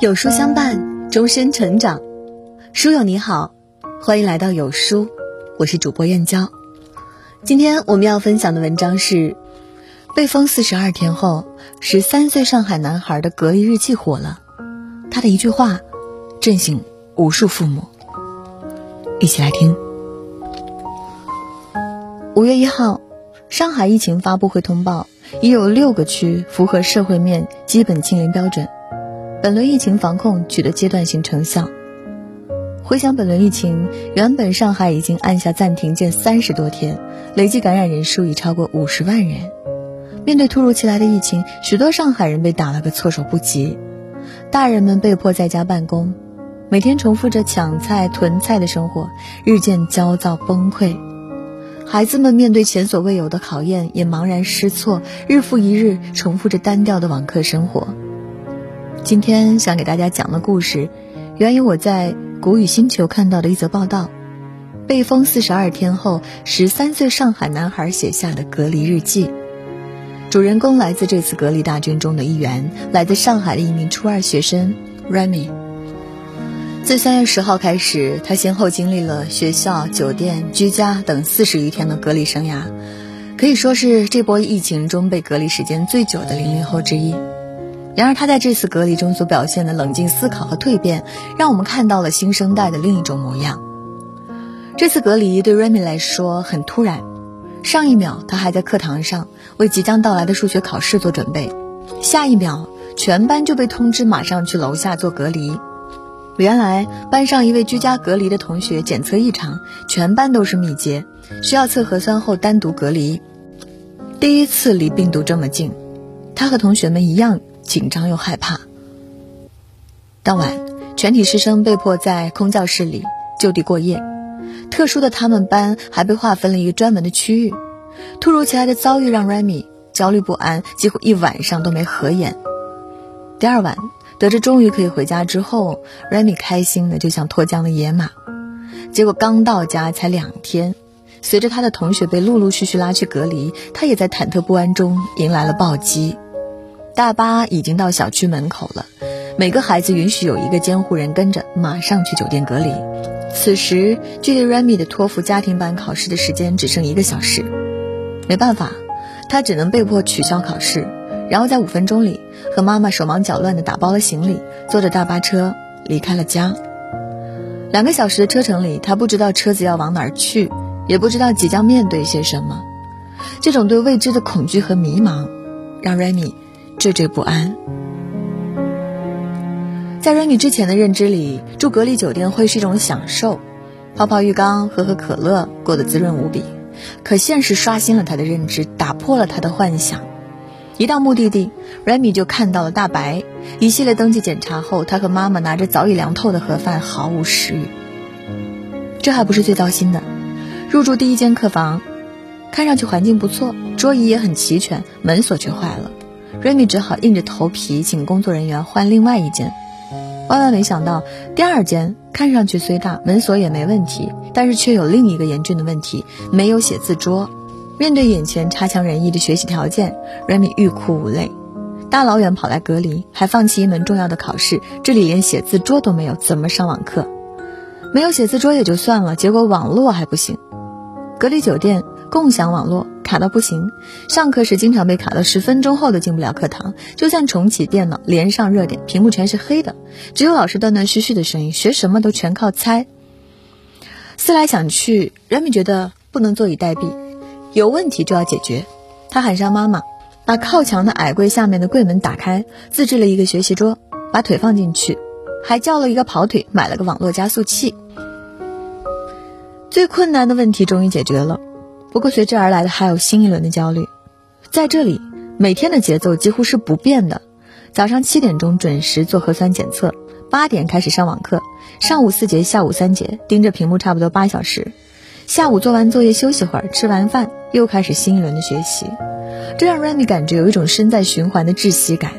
有书相伴，终身成长。书友你好，欢迎来到有书，我是主播燕娇。今天我们要分享的文章是：被封四十二天后，十三岁上海男孩的隔离日记火了。他的一句话，震醒无数父母。一起来听。五月一号，上海疫情发布会通报，已有六个区符合社会面基本清零标准。本轮疫情防控取得阶段性成效。回想本轮疫情，原本上海已经按下暂停键三十多天，累计感染人数已超过五十万人。面对突如其来的疫情，许多上海人被打了个措手不及。大人们被迫在家办公，每天重复着抢菜囤菜的生活，日渐焦躁崩溃。孩子们面对前所未有的考验，也茫然失措，日复一日重复着单调的网课生活。今天想给大家讲的故事，源于我在谷雨星球看到的一则报道：被封四十二天后，十三岁上海男孩写下的隔离日记。主人公来自这次隔离大军中的一员，来自上海的一名初二学生 Remy。自三月十号开始，他先后经历了学校、酒店、居家等四十余天的隔离生涯，可以说是这波疫情中被隔离时间最久的零零后之一。然而，他在这次隔离中所表现的冷静思考和蜕变，让我们看到了新生代的另一种模样。这次隔离对 Remy 来说很突然，上一秒他还在课堂上为即将到来的数学考试做准备，下一秒全班就被通知马上去楼下做隔离。原来班上一位居家隔离的同学检测异常，全班都是密接，需要测核酸后单独隔离。第一次离病毒这么近，他和同学们一样。紧张又害怕。当晚，全体师生被迫在空教室里就地过夜。特殊的，他们班还被划分了一个专门的区域。突如其来的遭遇让 Remy 焦虑不安，几乎一晚上都没合眼。第二晚，得知终于可以回家之后，Remy 开心的就像脱缰的野马。结果刚到家才两天，随着他的同学被陆陆续续拉去隔离，他也在忐忑不安中迎来了暴击。大巴已经到小区门口了，每个孩子允许有一个监护人跟着，马上去酒店隔离。此时，距离 Remy 的托福家庭班考试的时间只剩一个小时，没办法，他只能被迫取消考试，然后在五分钟里和妈妈手忙脚乱地打包了行李，坐着大巴车离开了家。两个小时的车程里，他不知道车子要往哪儿去，也不知道即将面对些什么。这种对未知的恐惧和迷茫，让 Remy。惴惴不安。在 Remy 之前的认知里，住隔离酒店会是一种享受，泡泡浴缸、喝喝可乐，过得滋润无比。可现实刷新了他的认知，打破了他的幻想。一到目的地，Remy 就看到了大白。一系列登记检查后，他和妈妈拿着早已凉透的盒饭，毫无食欲。这还不是最糟心的，入住第一间客房，看上去环境不错，桌椅也很齐全，门锁却坏了。Remy 只好硬着头皮请工作人员换另外一间，万万没想到，第二间看上去虽大，门锁也没问题，但是却有另一个严峻的问题：没有写字桌。面对眼前差强人意的学习条件，Remy 欲哭无泪。大老远跑来隔离，还放弃一门重要的考试，这里连写字桌都没有，怎么上网课？没有写字桌也就算了，结果网络还不行。隔离酒店共享网络。卡到不行，上课时经常被卡到十分钟后都进不了课堂。就算重启电脑连上热点，屏幕全是黑的，只有老师断断续续的声音。学什么都全靠猜。思来想去人们觉得不能坐以待毙，有问题就要解决。他喊上妈妈，把靠墙的矮柜下面的柜门打开，自制了一个学习桌，把腿放进去，还叫了一个跑腿，买了个网络加速器。最困难的问题终于解决了。不过随之而来的还有新一轮的焦虑，在这里每天的节奏几乎是不变的，早上七点钟准时做核酸检测，八点开始上网课，上午四节，下午三节，盯着屏幕差不多八小时，下午做完作业休息会儿，吃完饭又开始新一轮的学习，这让 Remy 感觉有一种身在循环的窒息感，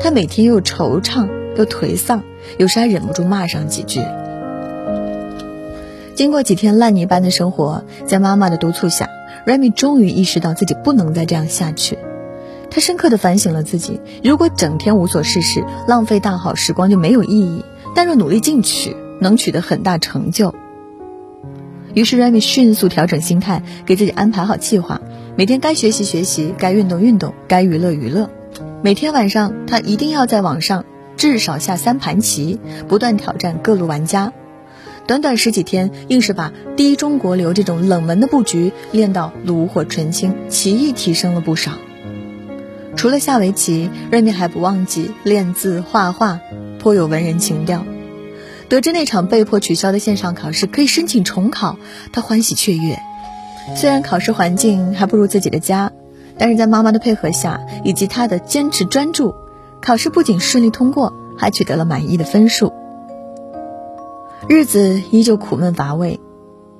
他每天又惆怅又颓丧，有时还忍不住骂上几句。经过几天烂泥般的生活，在妈妈的督促下。Remy 终于意识到自己不能再这样下去。他深刻地反省了自己：如果整天无所事事，浪费大好时光就没有意义；但若努力进取，能取得很大成就。于是，Remy 迅速调整心态，给自己安排好计划，每天该学习学习，该运动运动，该娱乐娱乐。每天晚上，他一定要在网上至少下三盘棋，不断挑战各路玩家。短短十几天，硬是把第一中国流这种冷门的布局练到炉火纯青，棋艺提升了不少。除了下围棋，瑞米还不忘记练字画画，颇有文人情调。得知那场被迫取消的线上考试可以申请重考，他欢喜雀跃。虽然考试环境还不如自己的家，但是在妈妈的配合下以及他的坚持专注，考试不仅顺利通过，还取得了满意的分数。日子依旧苦闷乏味，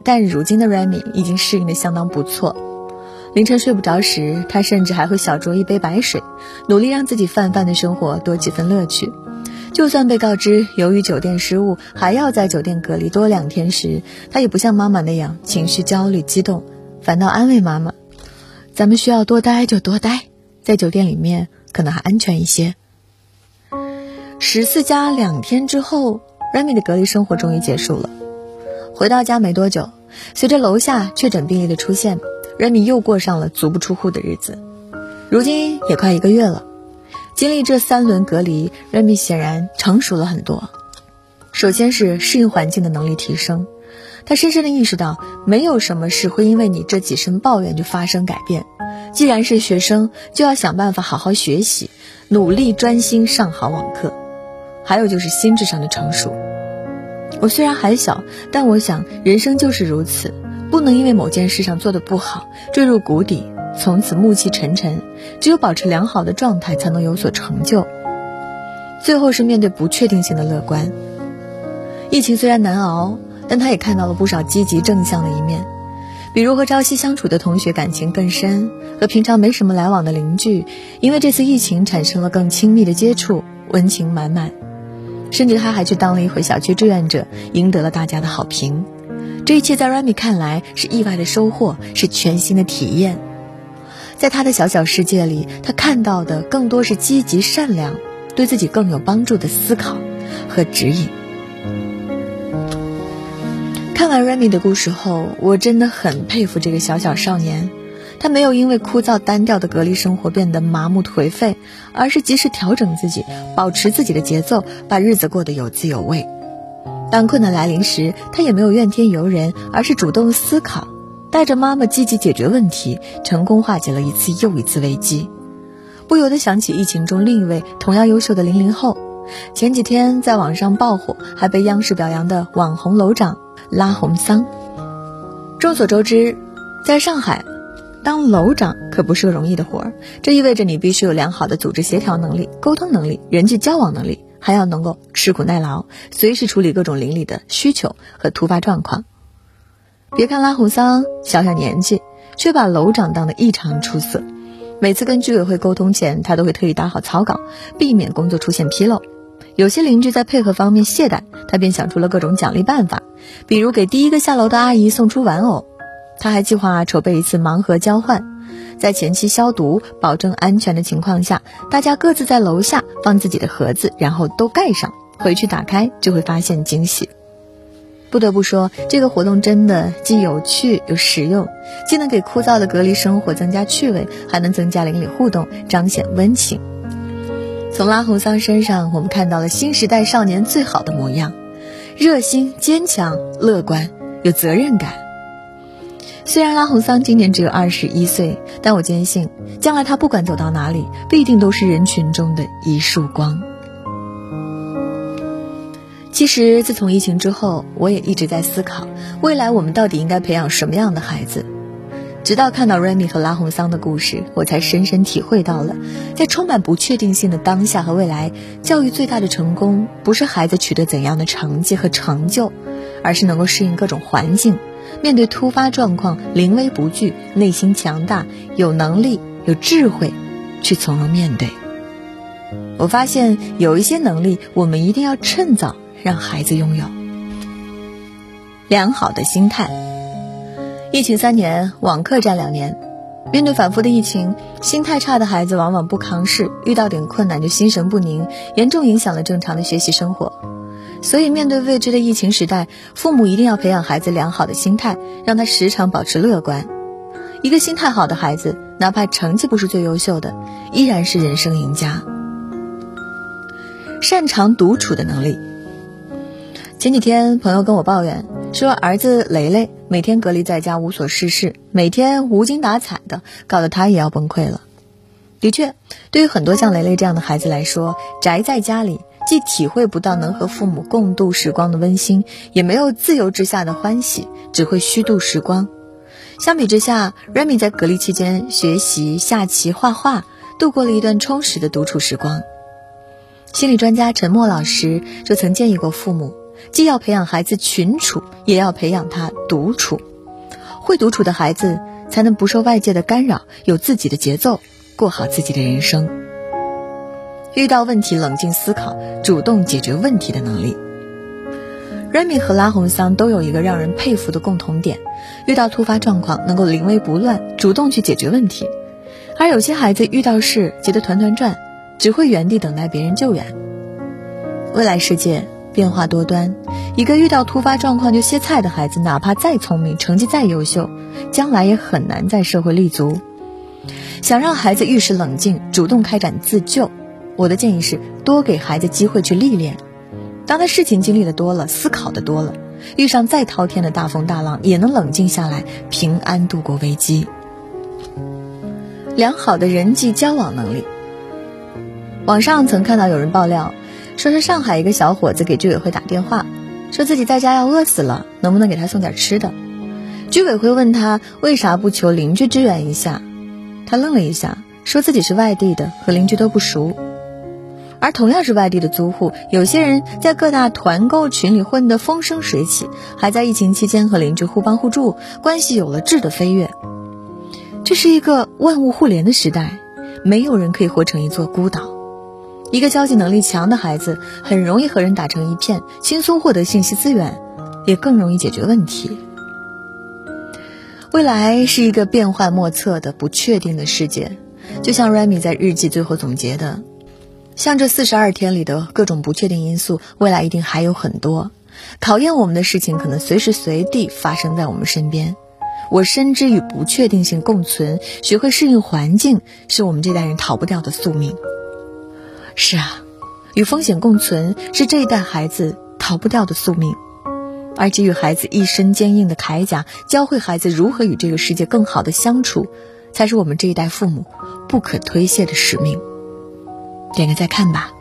但如今的 Remy 已经适应的相当不错。凌晨睡不着时，他甚至还会小酌一杯白水，努力让自己泛泛的生活多几分乐趣。就算被告知由于酒店失误还要在酒店隔离多两天时，他也不像妈妈那样情绪焦虑激动，反倒安慰妈妈：“咱们需要多待就多待，在酒店里面可能还安全一些。”十四加两天之后，Remy 的隔离生活终于结束了。回到家没多久，随着楼下确诊病例的出现，Remy 又过上了足不出户的日子。如今也快一个月了。经历这三轮隔离，Remy 显然成熟了很多。首先是适应环境的能力提升，他深深的意识到，没有什么事会因为你这几声抱怨就发生改变。既然是学生，就要想办法好好学习，努力专心上好网课。还有就是心智上的成熟。我虽然还小，但我想人生就是如此，不能因为某件事上做的不好，坠入谷底。从此暮气沉沉，只有保持良好的状态，才能有所成就。最后是面对不确定性的乐观。疫情虽然难熬，但他也看到了不少积极正向的一面，比如和朝夕相处的同学感情更深，和平常没什么来往的邻居，因为这次疫情产生了更亲密的接触，温情满满。甚至他还去当了一回小区志愿者，赢得了大家的好评。这一切在 Remy 看来是意外的收获，是全新的体验。在他的小小世界里，他看到的更多是积极善良、对自己更有帮助的思考和指引。看完 Remy 的故事后，我真的很佩服这个小小少年。他没有因为枯燥单调的隔离生活变得麻木颓废，而是及时调整自己，保持自己的节奏，把日子过得有滋有味。当困难来临时，他也没有怨天尤人，而是主动思考。带着妈妈积极解决问题，成功化解了一次又一次危机，不由得想起疫情中另一位同样优秀的零零后，前几天在网上爆火，还被央视表扬的网红楼长拉红桑。众所周知，在上海，当楼长可不是个容易的活儿，这意味着你必须有良好的组织协调能力、沟通能力、人际交往能力，还要能够吃苦耐劳，随时处理各种邻里的需求和突发状况。别看拉红桑小小年纪，却把楼长当得异常出色。每次跟居委会沟通前，他都会特意打好草稿，避免工作出现纰漏。有些邻居在配合方面懈怠，他便想出了各种奖励办法，比如给第一个下楼的阿姨送出玩偶。他还计划筹备一次盲盒交换，在前期消毒、保证安全的情况下，大家各自在楼下放自己的盒子，然后都盖上，回去打开就会发现惊喜。不得不说，这个活动真的既有趣又实用，既能给枯燥的隔离生活增加趣味，还能增加邻里互动，彰显温情。从拉红桑身上，我们看到了新时代少年最好的模样：热心、坚强、乐观、有责任感。虽然拉红桑今年只有二十一岁，但我坚信，将来他不管走到哪里，必定都是人群中的一束光。其实，自从疫情之后，我也一直在思考，未来我们到底应该培养什么样的孩子。直到看到 Remy 和拉红桑的故事，我才深深体会到了，在充满不确定性的当下和未来，教育最大的成功，不是孩子取得怎样的成绩和成就，而是能够适应各种环境，面对突发状况临危不惧，内心强大，有能力、有智慧，去从容面对。我发现有一些能力，我们一定要趁早。让孩子拥有良好的心态。疫情三年，网课占两年，面对反复的疫情，心态差的孩子往往不扛事，遇到点困难就心神不宁，严重影响了正常的学习生活。所以，面对未知的疫情时代，父母一定要培养孩子良好的心态，让他时常保持乐观。一个心态好的孩子，哪怕成绩不是最优秀的，依然是人生赢家。擅长独处的能力。前几天，朋友跟我抱怨说，儿子雷雷每天隔离在家，无所事事，每天无精打采的，搞得他也要崩溃了。的确，对于很多像雷雷这样的孩子来说，宅在家里。既体会不到能和父母共度时光的温馨，也没有自由之下的欢喜，只会虚度时光。相比之下，Remy 在隔离期间学习下棋、画画，度过了一段充实的独处时光。心理专家陈默老师就曾建议过父母，既要培养孩子群处，也要培养他独处。会独处的孩子，才能不受外界的干扰，有自己的节奏，过好自己的人生。遇到问题冷静思考，主动解决问题的能力。Remy 和拉红桑都有一个让人佩服的共同点：遇到突发状况能够临危不乱，主动去解决问题。而有些孩子遇到事急得团团转，只会原地等待别人救援。未来世界变化多端，一个遇到突发状况就歇菜的孩子，哪怕再聪明，成绩再优秀，将来也很难在社会立足。想让孩子遇事冷静，主动开展自救。我的建议是，多给孩子机会去历练。当他事情经历的多了，思考的多了，遇上再滔天的大风大浪，也能冷静下来，平安度过危机。良好的人际交往能力。网上曾看到有人爆料，说是上海一个小伙子给居委会打电话，说自己在家要饿死了，能不能给他送点吃的？居委会问他为啥不求邻居支援一下，他愣了一下，说自己是外地的，和邻居都不熟。而同样是外地的租户，有些人在各大团购群里混得风生水起，还在疫情期间和邻居互帮互助，关系有了质的飞跃。这是一个万物互联的时代，没有人可以活成一座孤岛。一个交际能力强的孩子，很容易和人打成一片，轻松获得信息资源，也更容易解决问题。未来是一个变幻莫测的不确定的世界，就像 Remy 在日记最后总结的。像这四十二天里的各种不确定因素，未来一定还有很多考验我们的事情，可能随时随地发生在我们身边。我深知与不确定性共存，学会适应环境，是我们这代人逃不掉的宿命。是啊，与风险共存是这一代孩子逃不掉的宿命，而给予孩子一身坚硬的铠甲，教会孩子如何与这个世界更好的相处，才是我们这一代父母不可推卸的使命。点个再看吧，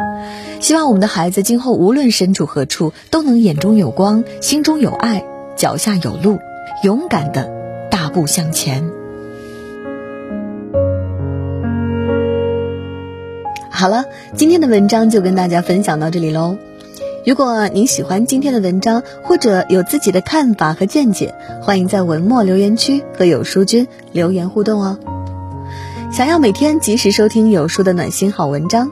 希望我们的孩子今后无论身处何处，都能眼中有光，心中有爱，脚下有路，勇敢的大步向前。好了，今天的文章就跟大家分享到这里喽。如果您喜欢今天的文章，或者有自己的看法和见解，欢迎在文末留言区和有书君留言互动哦。想要每天及时收听有书的暖心好文章，